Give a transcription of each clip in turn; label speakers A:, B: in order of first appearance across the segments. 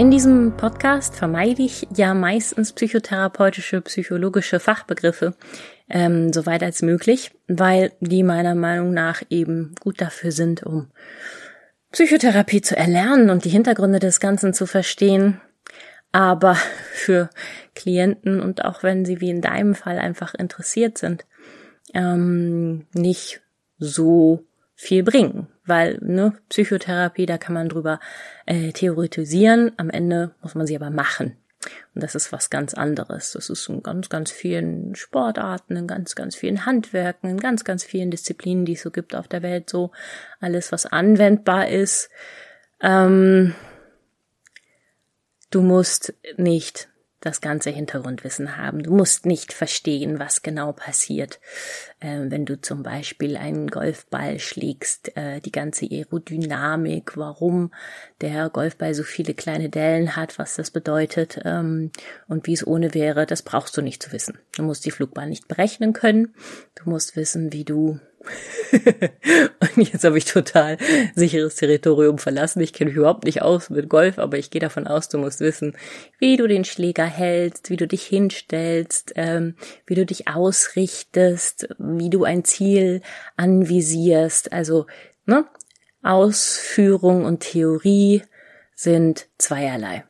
A: In diesem Podcast vermeide ich ja meistens psychotherapeutische, psychologische Fachbegriffe, ähm, soweit als möglich, weil die meiner Meinung nach eben gut dafür sind, um Psychotherapie zu erlernen und die Hintergründe des Ganzen zu verstehen. Aber für Klienten und auch wenn sie wie in deinem Fall einfach interessiert sind, ähm, nicht so viel bringen, weil ne, Psychotherapie, da kann man drüber äh, theoretisieren, am Ende muss man sie aber machen. Und das ist was ganz anderes. Das ist in ganz, ganz vielen Sportarten, in ganz, ganz vielen Handwerken, in ganz, ganz vielen Disziplinen, die es so gibt auf der Welt, so alles, was anwendbar ist. Ähm, du musst nicht das ganze Hintergrundwissen haben. Du musst nicht verstehen, was genau passiert, äh, wenn du zum Beispiel einen Golfball schlägst, äh, die ganze Aerodynamik, warum der Golfball so viele kleine Dellen hat, was das bedeutet ähm, und wie es ohne wäre, das brauchst du nicht zu wissen. Du musst die Flugbahn nicht berechnen können. Du musst wissen, wie du und jetzt habe ich total sicheres Territorium verlassen. Ich kenne mich überhaupt nicht aus mit Golf, aber ich gehe davon aus, du musst wissen, wie du den Schläger hältst, wie du dich hinstellst, ähm, wie du dich ausrichtest, wie du ein Ziel anvisierst. Also ne, Ausführung und Theorie sind zweierlei.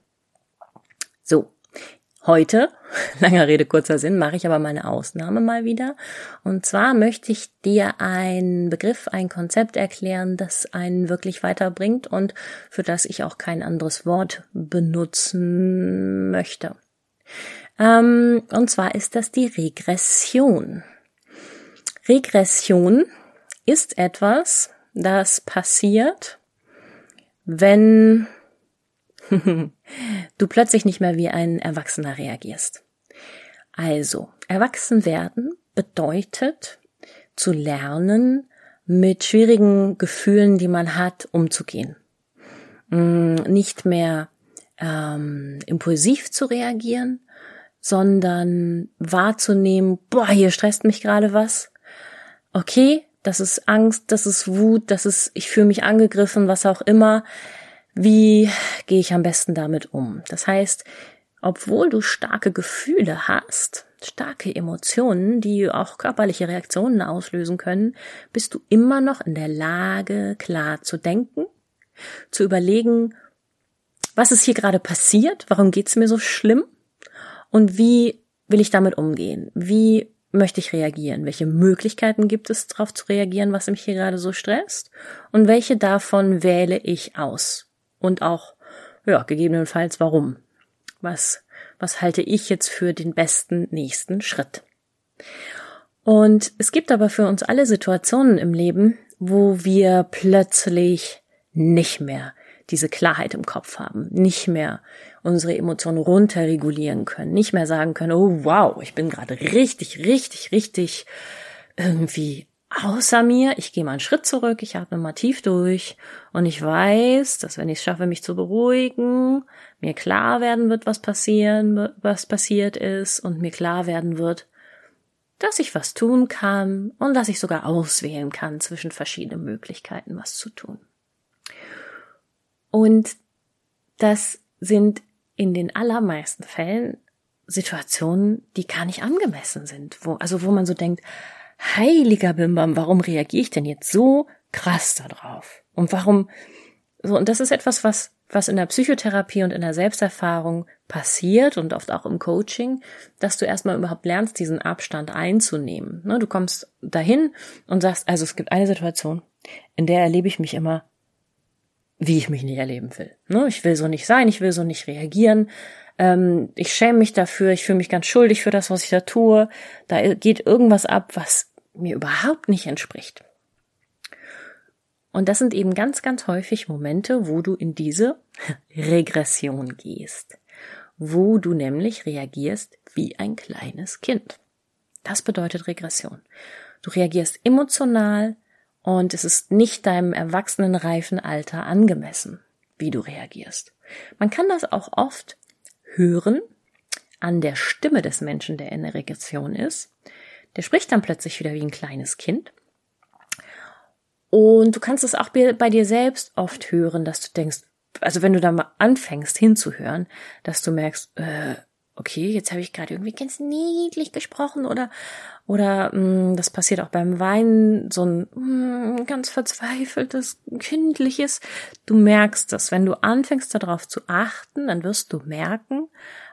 A: Heute, langer Rede, kurzer Sinn, mache ich aber meine Ausnahme mal wieder. Und zwar möchte ich dir einen Begriff, ein Konzept erklären, das einen wirklich weiterbringt und für das ich auch kein anderes Wort benutzen möchte. Ähm, und zwar ist das die Regression. Regression ist etwas, das passiert, wenn du plötzlich nicht mehr wie ein Erwachsener reagierst. Also, erwachsen werden bedeutet zu lernen, mit schwierigen Gefühlen, die man hat, umzugehen. Mm, nicht mehr ähm, impulsiv zu reagieren, sondern wahrzunehmen, boah, hier stresst mich gerade was. Okay, das ist Angst, das ist Wut, das ist, ich fühle mich angegriffen, was auch immer. Wie gehe ich am besten damit um? Das heißt, obwohl du starke Gefühle hast, starke Emotionen, die auch körperliche Reaktionen auslösen können, bist du immer noch in der Lage, klar zu denken, zu überlegen, was ist hier gerade passiert, warum geht's mir so schlimm und wie will ich damit umgehen? Wie möchte ich reagieren? Welche Möglichkeiten gibt es, darauf zu reagieren, was mich hier gerade so stresst? Und welche davon wähle ich aus? Und auch, ja, gegebenenfalls warum. Was, was halte ich jetzt für den besten nächsten Schritt? Und es gibt aber für uns alle Situationen im Leben, wo wir plötzlich nicht mehr diese Klarheit im Kopf haben, nicht mehr unsere Emotionen runterregulieren können, nicht mehr sagen können, oh wow, ich bin gerade richtig, richtig, richtig irgendwie außer mir, ich gehe mal einen Schritt zurück, ich atme mal tief durch und ich weiß, dass wenn ich es schaffe, mich zu beruhigen, mir klar werden wird, was passieren, was passiert ist und mir klar werden wird, dass ich was tun kann und dass ich sogar auswählen kann zwischen verschiedenen Möglichkeiten, was zu tun. Und das sind in den allermeisten Fällen Situationen, die gar nicht angemessen sind, wo, also wo man so denkt, heiliger Bimbam, warum reagiere ich denn jetzt so krass darauf? Und warum, so, und das ist etwas, was, was in der Psychotherapie und in der Selbsterfahrung passiert und oft auch im Coaching, dass du erstmal überhaupt lernst, diesen Abstand einzunehmen. Ne, du kommst dahin und sagst, also es gibt eine Situation, in der erlebe ich mich immer, wie ich mich nicht erleben will. Ne, ich will so nicht sein, ich will so nicht reagieren, ähm, ich schäme mich dafür, ich fühle mich ganz schuldig für das, was ich da tue. Da geht irgendwas ab, was mir überhaupt nicht entspricht. Und das sind eben ganz, ganz häufig Momente, wo du in diese Regression gehst, wo du nämlich reagierst wie ein kleines Kind. Das bedeutet Regression. Du reagierst emotional und es ist nicht deinem erwachsenen reifen Alter angemessen, wie du reagierst. Man kann das auch oft hören an der Stimme des Menschen, der in der Regression ist. Der spricht dann plötzlich wieder wie ein kleines Kind und du kannst es auch bei dir selbst oft hören, dass du denkst, also wenn du da mal anfängst hinzuhören, dass du merkst, äh, okay, jetzt habe ich gerade irgendwie ganz niedlich gesprochen oder oder mh, mm, das passiert auch beim Weinen, so ein mh, mm, ganz verzweifeltes, kindliches. Du merkst das. Wenn du anfängst darauf zu achten, dann wirst du merken,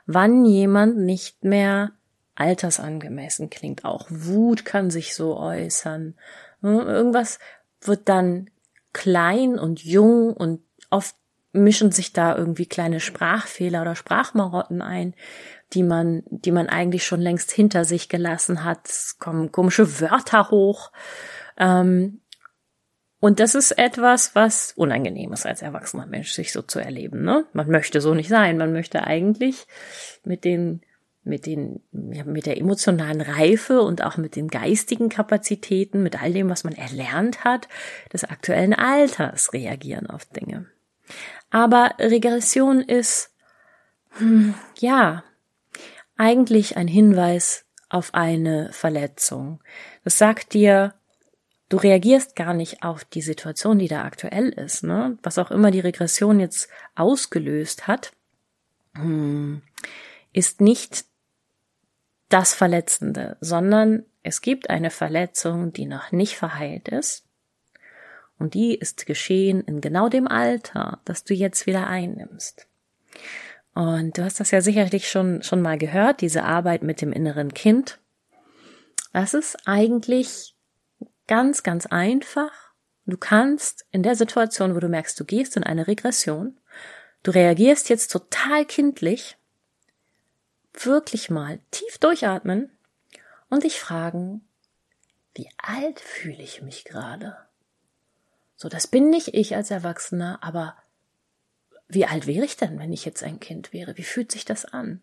A: wann jemand nicht mehr altersangemessen klingt. Auch Wut kann sich so äußern. Irgendwas, wird dann klein und jung und oft mischen sich da irgendwie kleine Sprachfehler oder Sprachmarotten ein, die man, die man eigentlich schon längst hinter sich gelassen hat. Es kommen komische Wörter hoch. Ähm, und das ist etwas, was unangenehm ist als erwachsener Mensch, sich so zu erleben. Ne? Man möchte so nicht sein. Man möchte eigentlich mit den mit den, ja, mit der emotionalen Reife und auch mit den geistigen Kapazitäten, mit all dem, was man erlernt hat, des aktuellen Alters reagieren auf Dinge. Aber Regression ist, hm, ja, eigentlich ein Hinweis auf eine Verletzung. Das sagt dir, du reagierst gar nicht auf die Situation, die da aktuell ist, ne? Was auch immer die Regression jetzt ausgelöst hat, hm, ist nicht das Verletzende, sondern es gibt eine Verletzung, die noch nicht verheilt ist. Und die ist geschehen in genau dem Alter, das du jetzt wieder einnimmst. Und du hast das ja sicherlich schon, schon mal gehört, diese Arbeit mit dem inneren Kind. Das ist eigentlich ganz, ganz einfach. Du kannst in der Situation, wo du merkst, du gehst in eine Regression, du reagierst jetzt total kindlich, wirklich mal tief durchatmen und dich fragen, wie alt fühle ich mich gerade? So, das bin nicht ich als Erwachsener, aber wie alt wäre ich denn, wenn ich jetzt ein Kind wäre? Wie fühlt sich das an?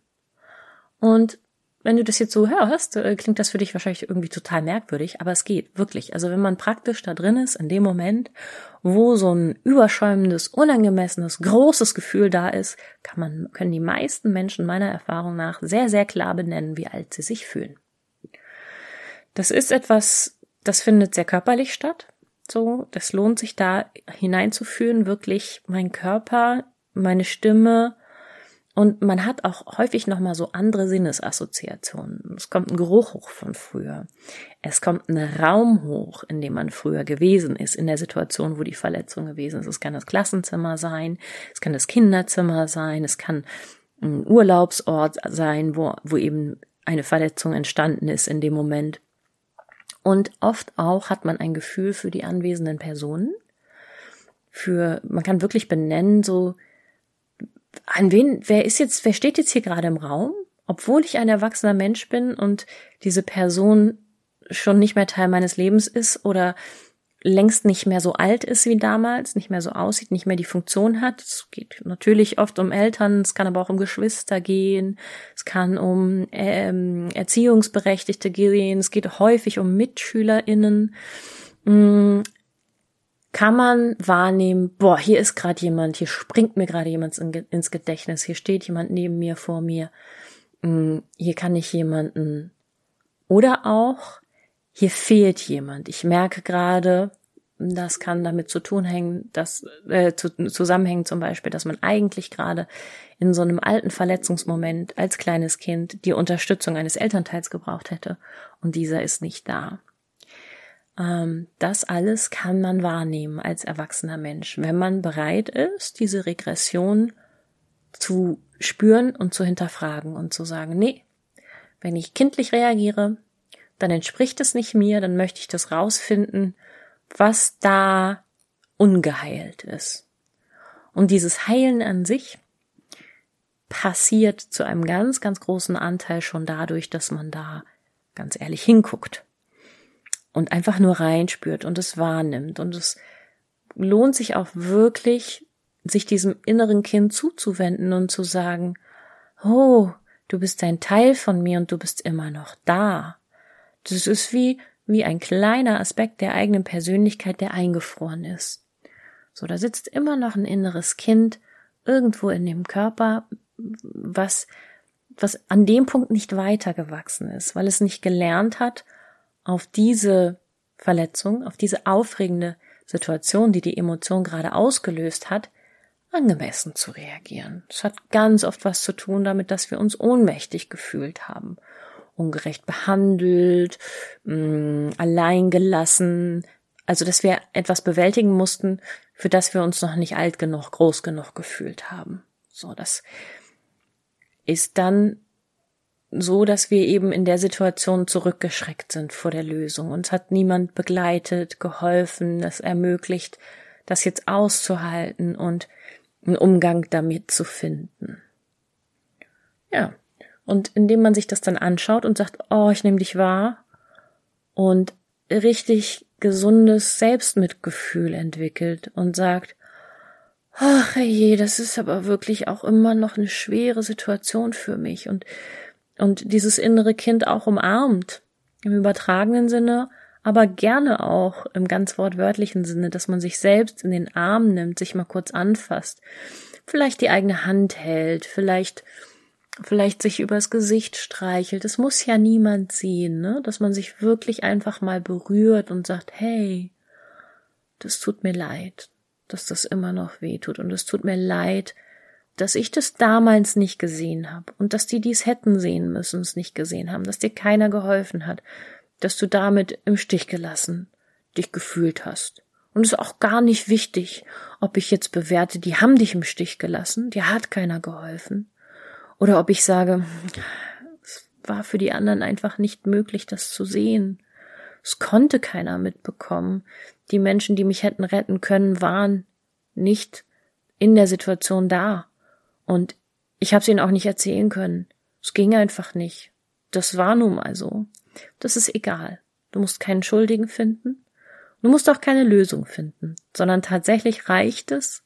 A: Und wenn du das jetzt so hörst, äh, klingt das für dich wahrscheinlich irgendwie total merkwürdig, aber es geht wirklich. Also wenn man praktisch da drin ist, in dem Moment, wo so ein überschäumendes, unangemessenes, großes Gefühl da ist, kann man, können die meisten Menschen meiner Erfahrung nach sehr, sehr klar benennen, wie alt sie sich fühlen. Das ist etwas, das findet sehr körperlich statt. So, das lohnt sich da hineinzufühlen, wirklich mein Körper, meine Stimme, und man hat auch häufig nochmal so andere Sinnesassoziationen. Es kommt ein Geruch hoch von früher. Es kommt ein Raum hoch, in dem man früher gewesen ist, in der Situation, wo die Verletzung gewesen ist. Es kann das Klassenzimmer sein, es kann das Kinderzimmer sein, es kann ein Urlaubsort sein, wo, wo eben eine Verletzung entstanden ist in dem Moment. Und oft auch hat man ein Gefühl für die anwesenden Personen. Für, man kann wirklich benennen, so, an wen, wer ist jetzt, wer steht jetzt hier gerade im Raum? Obwohl ich ein erwachsener Mensch bin und diese Person schon nicht mehr Teil meines Lebens ist oder längst nicht mehr so alt ist wie damals, nicht mehr so aussieht, nicht mehr die Funktion hat. Es geht natürlich oft um Eltern, es kann aber auch um Geschwister gehen, es kann um ähm, Erziehungsberechtigte gehen, es geht häufig um MitschülerInnen. Mm, kann man wahrnehmen, boah, hier ist gerade jemand, hier springt mir gerade jemand ins Gedächtnis, hier steht jemand neben mir, vor mir, hm, hier kann ich jemanden. Oder auch, hier fehlt jemand. Ich merke gerade, das kann damit zu tun hängen, dass äh, zu, zusammenhängen zum Beispiel, dass man eigentlich gerade in so einem alten Verletzungsmoment als kleines Kind die Unterstützung eines Elternteils gebraucht hätte und dieser ist nicht da. Ähm, das alles kann man wahrnehmen als erwachsener Mensch, wenn man bereit ist, diese Regression zu spüren und zu hinterfragen und zu sagen, nee, wenn ich kindlich reagiere, dann entspricht es nicht mir, dann möchte ich das rausfinden, was da ungeheilt ist. Und dieses Heilen an sich passiert zu einem ganz, ganz großen Anteil schon dadurch, dass man da ganz ehrlich hinguckt und einfach nur reinspürt und es wahrnimmt und es lohnt sich auch wirklich, sich diesem inneren Kind zuzuwenden und zu sagen, oh, du bist ein Teil von mir und du bist immer noch da. Das ist wie, wie ein kleiner Aspekt der eigenen Persönlichkeit, der eingefroren ist. So, da sitzt immer noch ein inneres Kind irgendwo in dem Körper, was, was an dem Punkt nicht weitergewachsen ist, weil es nicht gelernt hat, auf diese Verletzung, auf diese aufregende Situation, die die Emotion gerade ausgelöst hat, angemessen zu reagieren. Es hat ganz oft was zu tun damit, dass wir uns ohnmächtig gefühlt haben, ungerecht behandelt, mm, allein gelassen, also dass wir etwas bewältigen mussten, für das wir uns noch nicht alt genug, groß genug gefühlt haben. So, das ist dann so, dass wir eben in der Situation zurückgeschreckt sind vor der Lösung. Uns hat niemand begleitet, geholfen, es ermöglicht, das jetzt auszuhalten und einen Umgang damit zu finden. Ja. Und indem man sich das dann anschaut und sagt, oh, ich nehme dich wahr und richtig gesundes Selbstmitgefühl entwickelt und sagt, ach je, das ist aber wirklich auch immer noch eine schwere Situation für mich und, und dieses innere Kind auch umarmt, im übertragenen Sinne, aber gerne auch im ganz wortwörtlichen Sinne, dass man sich selbst in den Arm nimmt, sich mal kurz anfasst, vielleicht die eigene Hand hält, vielleicht vielleicht sich übers Gesicht streichelt. Es muss ja niemand sehen, ne? Dass man sich wirklich einfach mal berührt und sagt, hey, das tut mir leid, dass das immer noch weh tut und es tut mir leid, dass ich das damals nicht gesehen habe und dass die dies hätten sehen müssen, es nicht gesehen haben, dass dir keiner geholfen hat, dass du damit im Stich gelassen dich gefühlt hast. Und es ist auch gar nicht wichtig, ob ich jetzt bewerte, die haben dich im Stich gelassen, dir hat keiner geholfen. Oder ob ich sage, es war für die anderen einfach nicht möglich, das zu sehen. Es konnte keiner mitbekommen. Die Menschen, die mich hätten retten können, waren nicht in der Situation da. Und ich habe es ihnen auch nicht erzählen können. Es ging einfach nicht. Das war nun mal so. Das ist egal. Du musst keinen Schuldigen finden. Du musst auch keine Lösung finden, sondern tatsächlich reicht es,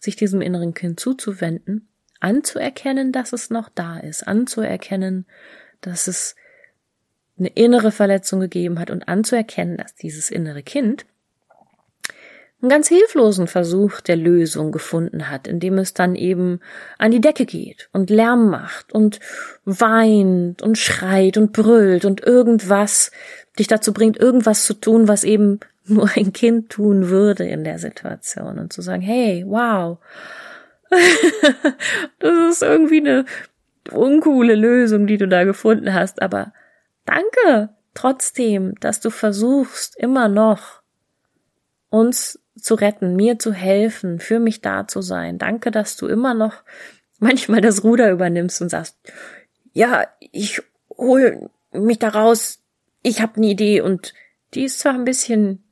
A: sich diesem inneren Kind zuzuwenden anzuerkennen, dass es noch da ist, anzuerkennen, dass es eine innere Verletzung gegeben hat und anzuerkennen, dass dieses innere Kind einen ganz hilflosen Versuch der Lösung gefunden hat, indem es dann eben an die Decke geht und Lärm macht und weint und schreit und brüllt und irgendwas dich dazu bringt, irgendwas zu tun, was eben nur ein Kind tun würde in der Situation und zu sagen, hey, wow, das ist irgendwie eine uncoole Lösung, die du da gefunden hast, aber danke trotzdem, dass du versuchst, immer noch uns zu retten, mir zu helfen, für mich da zu sein. Danke, dass du immer noch manchmal das Ruder übernimmst und sagst, ja, ich hol mich da raus, ich habe eine Idee und die ist zwar ein bisschen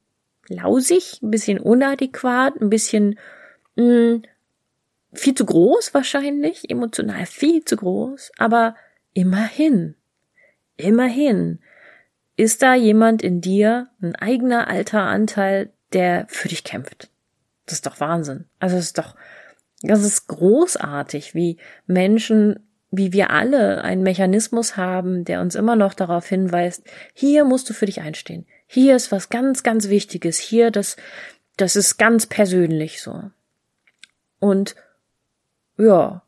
A: lausig, ein bisschen unadäquat, ein bisschen mh, mm, viel zu groß wahrscheinlich, emotional viel zu groß, aber immerhin, immerhin ist da jemand in dir, ein eigener alter Anteil, der für dich kämpft. Das ist doch Wahnsinn. Also es ist doch, das ist großartig, wie Menschen, wie wir alle einen Mechanismus haben, der uns immer noch darauf hinweist, hier musst du für dich einstehen. Hier ist was ganz, ganz Wichtiges. Hier, das, das ist ganz persönlich so. Und ja,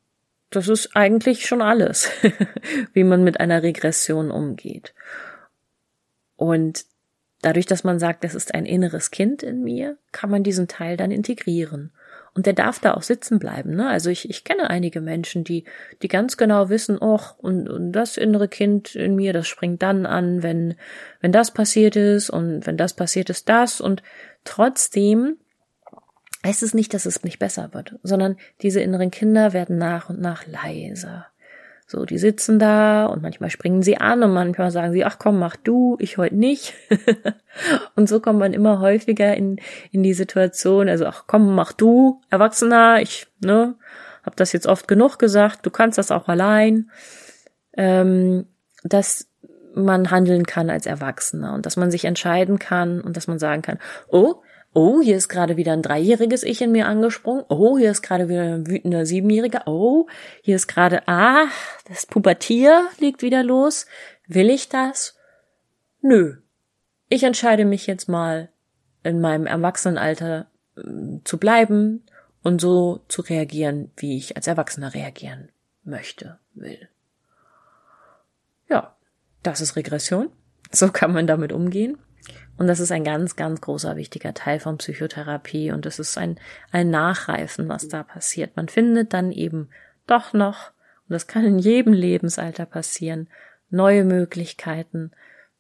A: das ist eigentlich schon alles, wie man mit einer Regression umgeht. Und dadurch, dass man sagt, das ist ein inneres Kind in mir, kann man diesen Teil dann integrieren. Und der darf da auch sitzen bleiben. Ne? Also ich, ich kenne einige Menschen, die, die ganz genau wissen, och, und, und das innere Kind in mir, das springt dann an, wenn, wenn das passiert ist und wenn das passiert ist, das. Und trotzdem heißt es nicht, dass es nicht besser wird, sondern diese inneren Kinder werden nach und nach leiser. So, die sitzen da und manchmal springen sie an und manchmal sagen sie, ach komm, mach du, ich heute nicht. und so kommt man immer häufiger in, in die Situation, also ach komm, mach du, Erwachsener, ich, ne, hab das jetzt oft genug gesagt, du kannst das auch allein, ähm, dass man handeln kann als Erwachsener und dass man sich entscheiden kann und dass man sagen kann, oh, Oh, hier ist gerade wieder ein dreijähriges Ich in mir angesprungen. Oh, hier ist gerade wieder ein wütender Siebenjähriger. Oh, hier ist gerade, ah, das Pubertier liegt wieder los. Will ich das? Nö. Ich entscheide mich jetzt mal, in meinem Erwachsenenalter äh, zu bleiben und so zu reagieren, wie ich als Erwachsener reagieren möchte, will. Ja, das ist Regression. So kann man damit umgehen. Und das ist ein ganz, ganz großer, wichtiger Teil von Psychotherapie. Und es ist ein, ein Nachreifen, was da passiert. Man findet dann eben doch noch, und das kann in jedem Lebensalter passieren, neue Möglichkeiten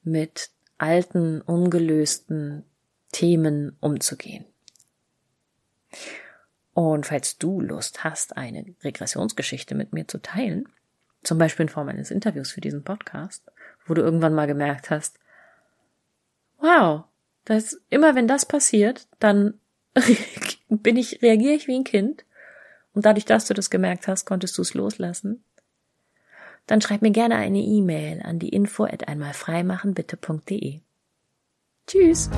A: mit alten, ungelösten Themen umzugehen. Und falls du Lust hast, eine Regressionsgeschichte mit mir zu teilen, zum Beispiel in Form eines Interviews für diesen Podcast, wo du irgendwann mal gemerkt hast, wow, das, immer wenn das passiert, dann bin ich, reagiere ich wie ein Kind. Und dadurch, dass du das gemerkt hast, konntest du es loslassen. Dann schreib mir gerne eine E-Mail an die info at einmalfreimachenbitte.de. Tschüss!